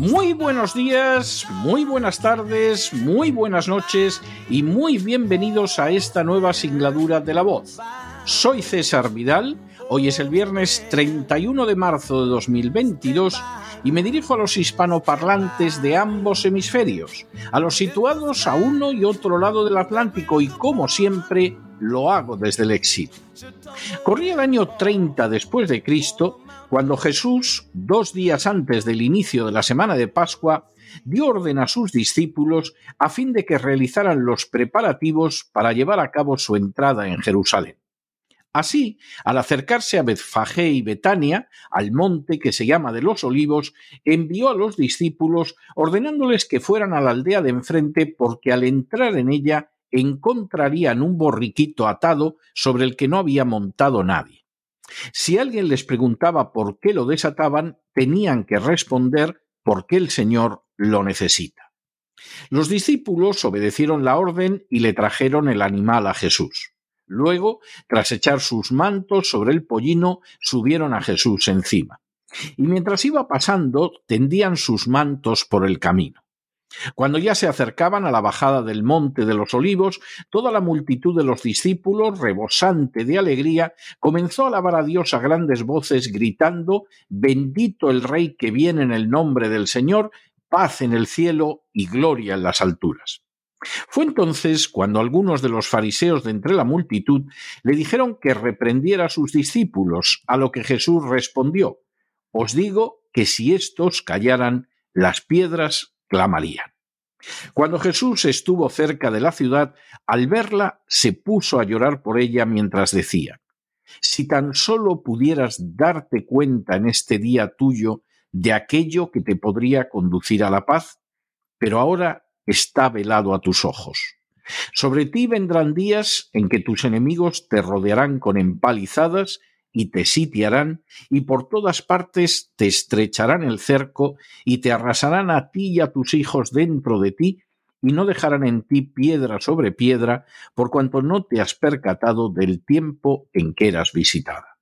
Muy buenos días, muy buenas tardes, muy buenas noches y muy bienvenidos a esta nueva singladura de la voz. Soy César Vidal, hoy es el viernes 31 de marzo de 2022 y me dirijo a los hispanoparlantes de ambos hemisferios, a los situados a uno y otro lado del Atlántico y como siempre lo hago desde el exilio. Corría el año 30 después de Cristo cuando Jesús, dos días antes del inicio de la semana de Pascua, dio orden a sus discípulos a fin de que realizaran los preparativos para llevar a cabo su entrada en Jerusalén. Así, al acercarse a Betfagé y Betania, al monte que se llama de los Olivos, envió a los discípulos ordenándoles que fueran a la aldea de enfrente porque al entrar en ella encontrarían un borriquito atado sobre el que no había montado nadie. Si alguien les preguntaba por qué lo desataban, tenían que responder porque el Señor lo necesita. Los discípulos obedecieron la orden y le trajeron el animal a Jesús. Luego, tras echar sus mantos sobre el pollino, subieron a Jesús encima. Y mientras iba pasando, tendían sus mantos por el camino. Cuando ya se acercaban a la bajada del monte de los olivos, toda la multitud de los discípulos, rebosante de alegría, comenzó a alabar a Dios a grandes voces, gritando Bendito el Rey que viene en el nombre del Señor, paz en el cielo y gloria en las alturas. Fue entonces cuando algunos de los fariseos de entre la multitud le dijeron que reprendiera a sus discípulos, a lo que Jesús respondió Os digo que si éstos callaran, las piedras clamarían. Cuando Jesús estuvo cerca de la ciudad, al verla se puso a llorar por ella mientras decía, Si tan solo pudieras darte cuenta en este día tuyo de aquello que te podría conducir a la paz, pero ahora está velado a tus ojos. Sobre ti vendrán días en que tus enemigos te rodearán con empalizadas y te sitiarán, y por todas partes te estrecharán el cerco, y te arrasarán a ti y a tus hijos dentro de ti, y no dejarán en ti piedra sobre piedra, por cuanto no te has percatado del tiempo en que eras visitada.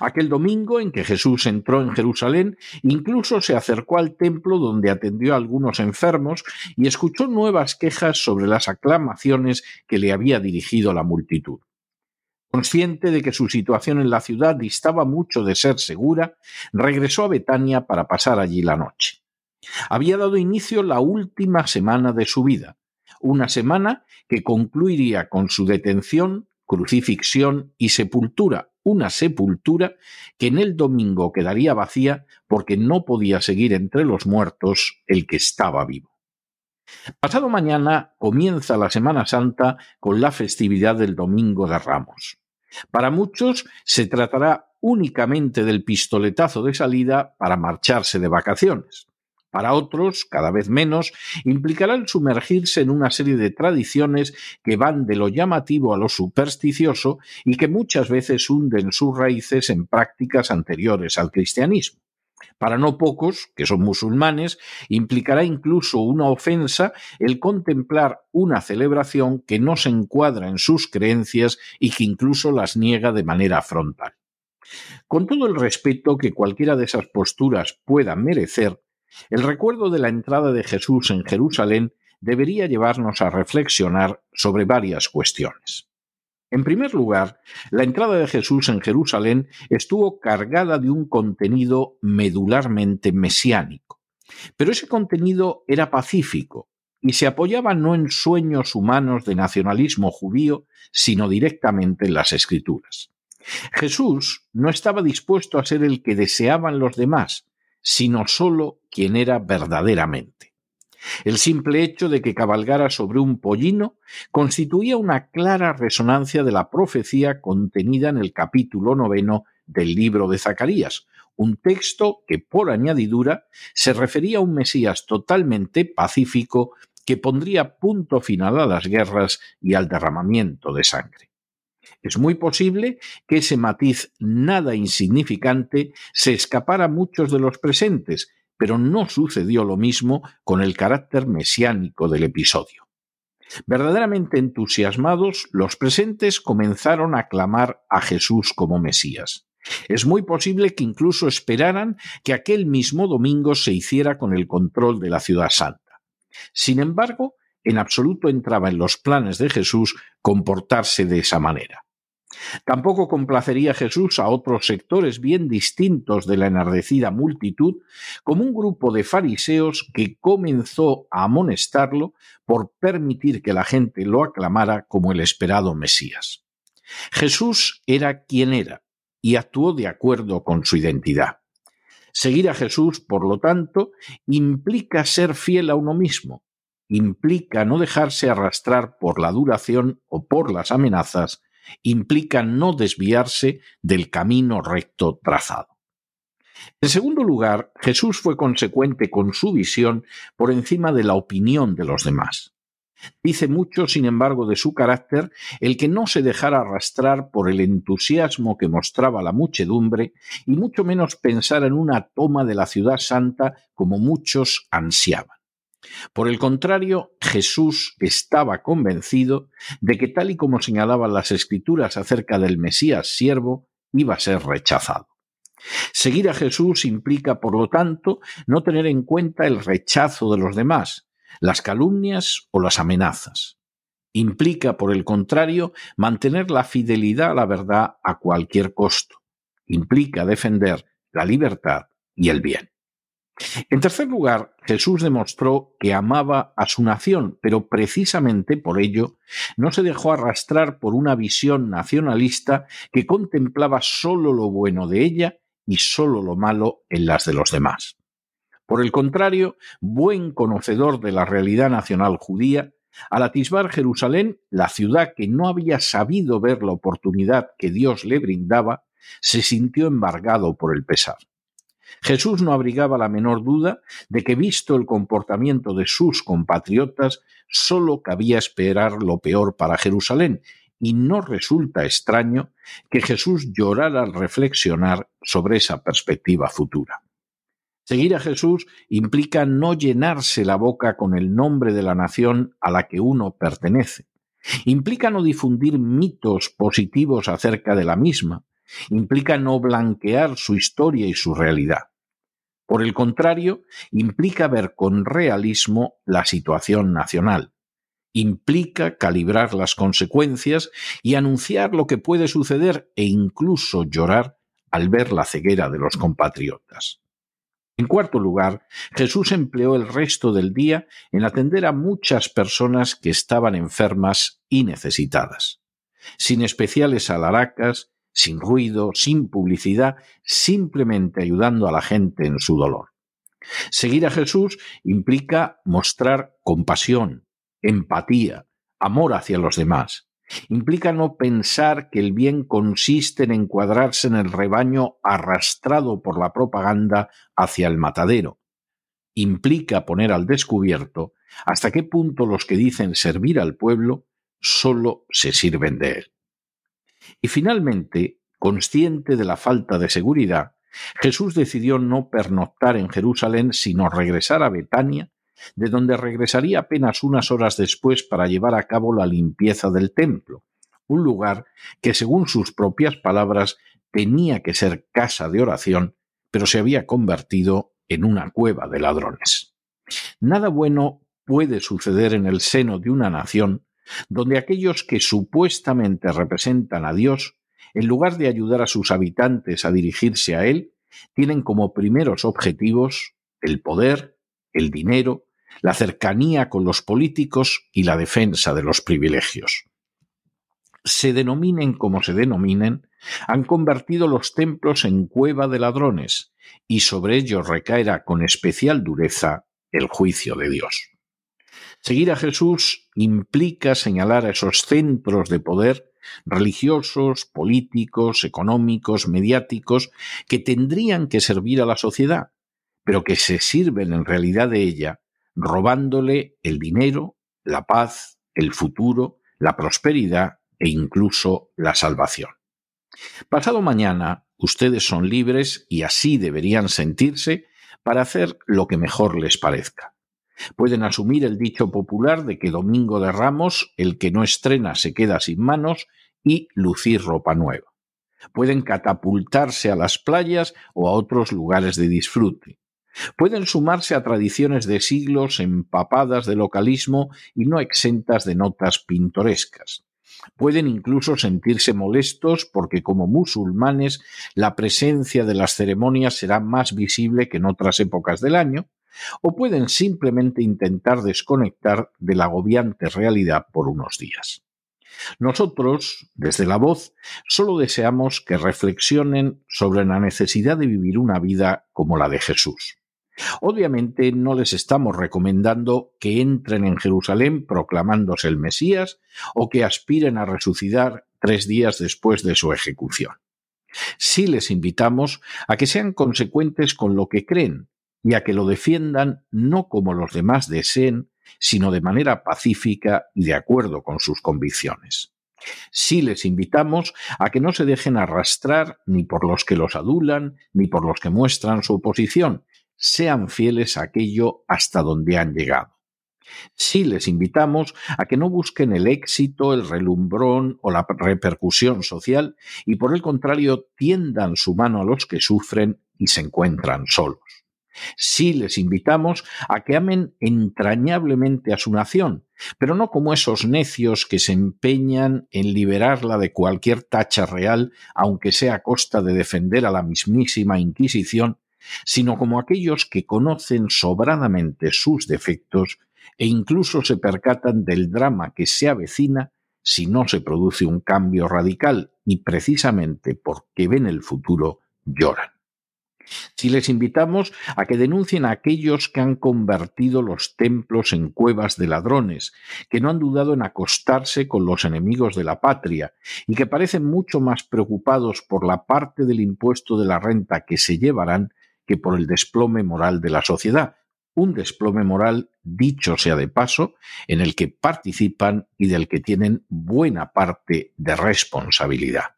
Aquel domingo en que Jesús entró en Jerusalén, incluso se acercó al templo donde atendió a algunos enfermos y escuchó nuevas quejas sobre las aclamaciones que le había dirigido la multitud. Consciente de que su situación en la ciudad distaba mucho de ser segura, regresó a Betania para pasar allí la noche. Había dado inicio la última semana de su vida, una semana que concluiría con su detención, crucifixión y sepultura, una sepultura que en el domingo quedaría vacía porque no podía seguir entre los muertos el que estaba vivo. Pasado mañana comienza la Semana Santa con la festividad del Domingo de Ramos. Para muchos se tratará únicamente del pistoletazo de salida para marcharse de vacaciones. Para otros, cada vez menos, implicará el sumergirse en una serie de tradiciones que van de lo llamativo a lo supersticioso y que muchas veces hunden sus raíces en prácticas anteriores al cristianismo. Para no pocos, que son musulmanes, implicará incluso una ofensa el contemplar una celebración que no se encuadra en sus creencias y que incluso las niega de manera frontal. Con todo el respeto que cualquiera de esas posturas pueda merecer, el recuerdo de la entrada de Jesús en Jerusalén debería llevarnos a reflexionar sobre varias cuestiones. En primer lugar, la entrada de Jesús en Jerusalén estuvo cargada de un contenido medularmente mesiánico. Pero ese contenido era pacífico, y se apoyaba no en sueños humanos de nacionalismo judío, sino directamente en las escrituras. Jesús no estaba dispuesto a ser el que deseaban los demás, sino sólo quien era verdaderamente. El simple hecho de que cabalgara sobre un pollino constituía una clara resonancia de la profecía contenida en el capítulo noveno del libro de Zacarías, un texto que por añadidura se refería a un Mesías totalmente pacífico que pondría punto final a las guerras y al derramamiento de sangre. Es muy posible que ese matiz nada insignificante se escapara a muchos de los presentes, pero no sucedió lo mismo con el carácter mesiánico del episodio. Verdaderamente entusiasmados, los presentes comenzaron a clamar a Jesús como Mesías. Es muy posible que incluso esperaran que aquel mismo domingo se hiciera con el control de la ciudad santa. Sin embargo, en absoluto entraba en los planes de Jesús comportarse de esa manera. Tampoco complacería Jesús a otros sectores bien distintos de la enardecida multitud, como un grupo de fariseos que comenzó a amonestarlo por permitir que la gente lo aclamara como el esperado Mesías. Jesús era quien era y actuó de acuerdo con su identidad. Seguir a Jesús, por lo tanto, implica ser fiel a uno mismo, implica no dejarse arrastrar por la duración o por las amenazas implica no desviarse del camino recto trazado. En segundo lugar, Jesús fue consecuente con su visión por encima de la opinión de los demás. Dice mucho, sin embargo, de su carácter el que no se dejara arrastrar por el entusiasmo que mostraba la muchedumbre y mucho menos pensar en una toma de la ciudad santa como muchos ansiaban. Por el contrario, Jesús estaba convencido de que tal y como señalaban las escrituras acerca del Mesías siervo, iba a ser rechazado. Seguir a Jesús implica, por lo tanto, no tener en cuenta el rechazo de los demás, las calumnias o las amenazas. Implica, por el contrario, mantener la fidelidad a la verdad a cualquier costo. Implica defender la libertad y el bien. En tercer lugar, Jesús demostró que amaba a su nación, pero precisamente por ello no se dejó arrastrar por una visión nacionalista que contemplaba sólo lo bueno de ella y sólo lo malo en las de los demás. Por el contrario, buen conocedor de la realidad nacional judía, al atisbar Jerusalén, la ciudad que no había sabido ver la oportunidad que Dios le brindaba, se sintió embargado por el pesar. Jesús no abrigaba la menor duda de que, visto el comportamiento de sus compatriotas, sólo cabía esperar lo peor para Jerusalén, y no resulta extraño que Jesús llorara al reflexionar sobre esa perspectiva futura. Seguir a Jesús implica no llenarse la boca con el nombre de la nación a la que uno pertenece. Implica no difundir mitos positivos acerca de la misma, implica no blanquear su historia y su realidad. Por el contrario, implica ver con realismo la situación nacional. Implica calibrar las consecuencias y anunciar lo que puede suceder e incluso llorar al ver la ceguera de los compatriotas. En cuarto lugar, Jesús empleó el resto del día en atender a muchas personas que estaban enfermas y necesitadas. Sin especiales alaracas, sin ruido, sin publicidad, simplemente ayudando a la gente en su dolor. Seguir a Jesús implica mostrar compasión, empatía, amor hacia los demás. Implica no pensar que el bien consiste en encuadrarse en el rebaño arrastrado por la propaganda hacia el matadero. Implica poner al descubierto hasta qué punto los que dicen servir al pueblo solo se sirven de él. Y finalmente, consciente de la falta de seguridad, Jesús decidió no pernoctar en Jerusalén, sino regresar a Betania, de donde regresaría apenas unas horas después para llevar a cabo la limpieza del templo, un lugar que, según sus propias palabras, tenía que ser casa de oración, pero se había convertido en una cueva de ladrones. Nada bueno puede suceder en el seno de una nación donde aquellos que supuestamente representan a Dios, en lugar de ayudar a sus habitantes a dirigirse a Él, tienen como primeros objetivos el poder, el dinero, la cercanía con los políticos y la defensa de los privilegios. Se denominen como se denominen, han convertido los templos en cueva de ladrones, y sobre ellos recaerá con especial dureza el juicio de Dios. Seguir a Jesús implica señalar a esos centros de poder religiosos, políticos, económicos, mediáticos, que tendrían que servir a la sociedad, pero que se sirven en realidad de ella, robándole el dinero, la paz, el futuro, la prosperidad e incluso la salvación. Pasado mañana, ustedes son libres y así deberían sentirse para hacer lo que mejor les parezca. Pueden asumir el dicho popular de que Domingo de Ramos el que no estrena se queda sin manos y lucir ropa nueva. Pueden catapultarse a las playas o a otros lugares de disfrute. Pueden sumarse a tradiciones de siglos empapadas de localismo y no exentas de notas pintorescas. Pueden incluso sentirse molestos porque como musulmanes la presencia de las ceremonias será más visible que en otras épocas del año, o pueden simplemente intentar desconectar de la agobiante realidad por unos días. Nosotros, desde la voz, solo deseamos que reflexionen sobre la necesidad de vivir una vida como la de Jesús. Obviamente no les estamos recomendando que entren en Jerusalén proclamándose el Mesías o que aspiren a resucitar tres días después de su ejecución. Sí les invitamos a que sean consecuentes con lo que creen y a que lo defiendan no como los demás deseen, sino de manera pacífica y de acuerdo con sus convicciones. Sí les invitamos a que no se dejen arrastrar ni por los que los adulan, ni por los que muestran su oposición, sean fieles a aquello hasta donde han llegado. Sí les invitamos a que no busquen el éxito, el relumbrón o la repercusión social y por el contrario tiendan su mano a los que sufren y se encuentran solos. Sí les invitamos a que amen entrañablemente a su nación, pero no como esos necios que se empeñan en liberarla de cualquier tacha real, aunque sea a costa de defender a la mismísima Inquisición, sino como aquellos que conocen sobradamente sus defectos e incluso se percatan del drama que se avecina si no se produce un cambio radical y precisamente porque ven el futuro lloran. Si les invitamos a que denuncien a aquellos que han convertido los templos en cuevas de ladrones, que no han dudado en acostarse con los enemigos de la patria y que parecen mucho más preocupados por la parte del impuesto de la renta que se llevarán que por el desplome moral de la sociedad, un desplome moral, dicho sea de paso, en el que participan y del que tienen buena parte de responsabilidad.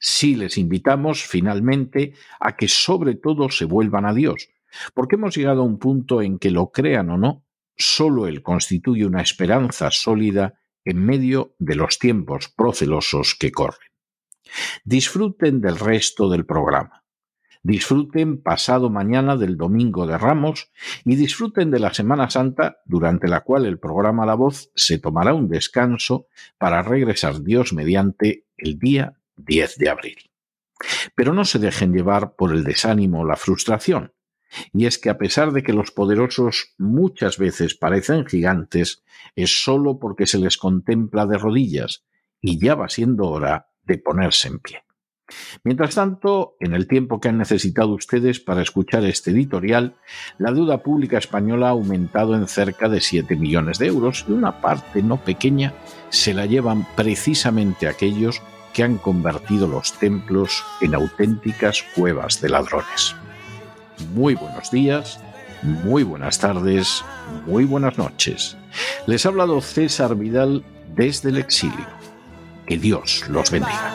Sí les invitamos finalmente a que sobre todo se vuelvan a Dios, porque hemos llegado a un punto en que lo crean o no, solo Él constituye una esperanza sólida en medio de los tiempos procelosos que corren. Disfruten del resto del programa. Disfruten pasado mañana del Domingo de Ramos y disfruten de la Semana Santa, durante la cual el programa La Voz se tomará un descanso para regresar Dios mediante el día 10 de abril. Pero no se dejen llevar por el desánimo o la frustración. Y es que a pesar de que los poderosos muchas veces parecen gigantes, es sólo porque se les contempla de rodillas, y ya va siendo hora de ponerse en pie. Mientras tanto, en el tiempo que han necesitado ustedes para escuchar este editorial, la deuda pública española ha aumentado en cerca de 7 millones de euros y una parte no pequeña se la llevan precisamente aquellos que han convertido los templos en auténticas cuevas de ladrones. Muy buenos días, muy buenas tardes, muy buenas noches. Les ha hablado César Vidal desde el exilio. Que Dios los bendiga.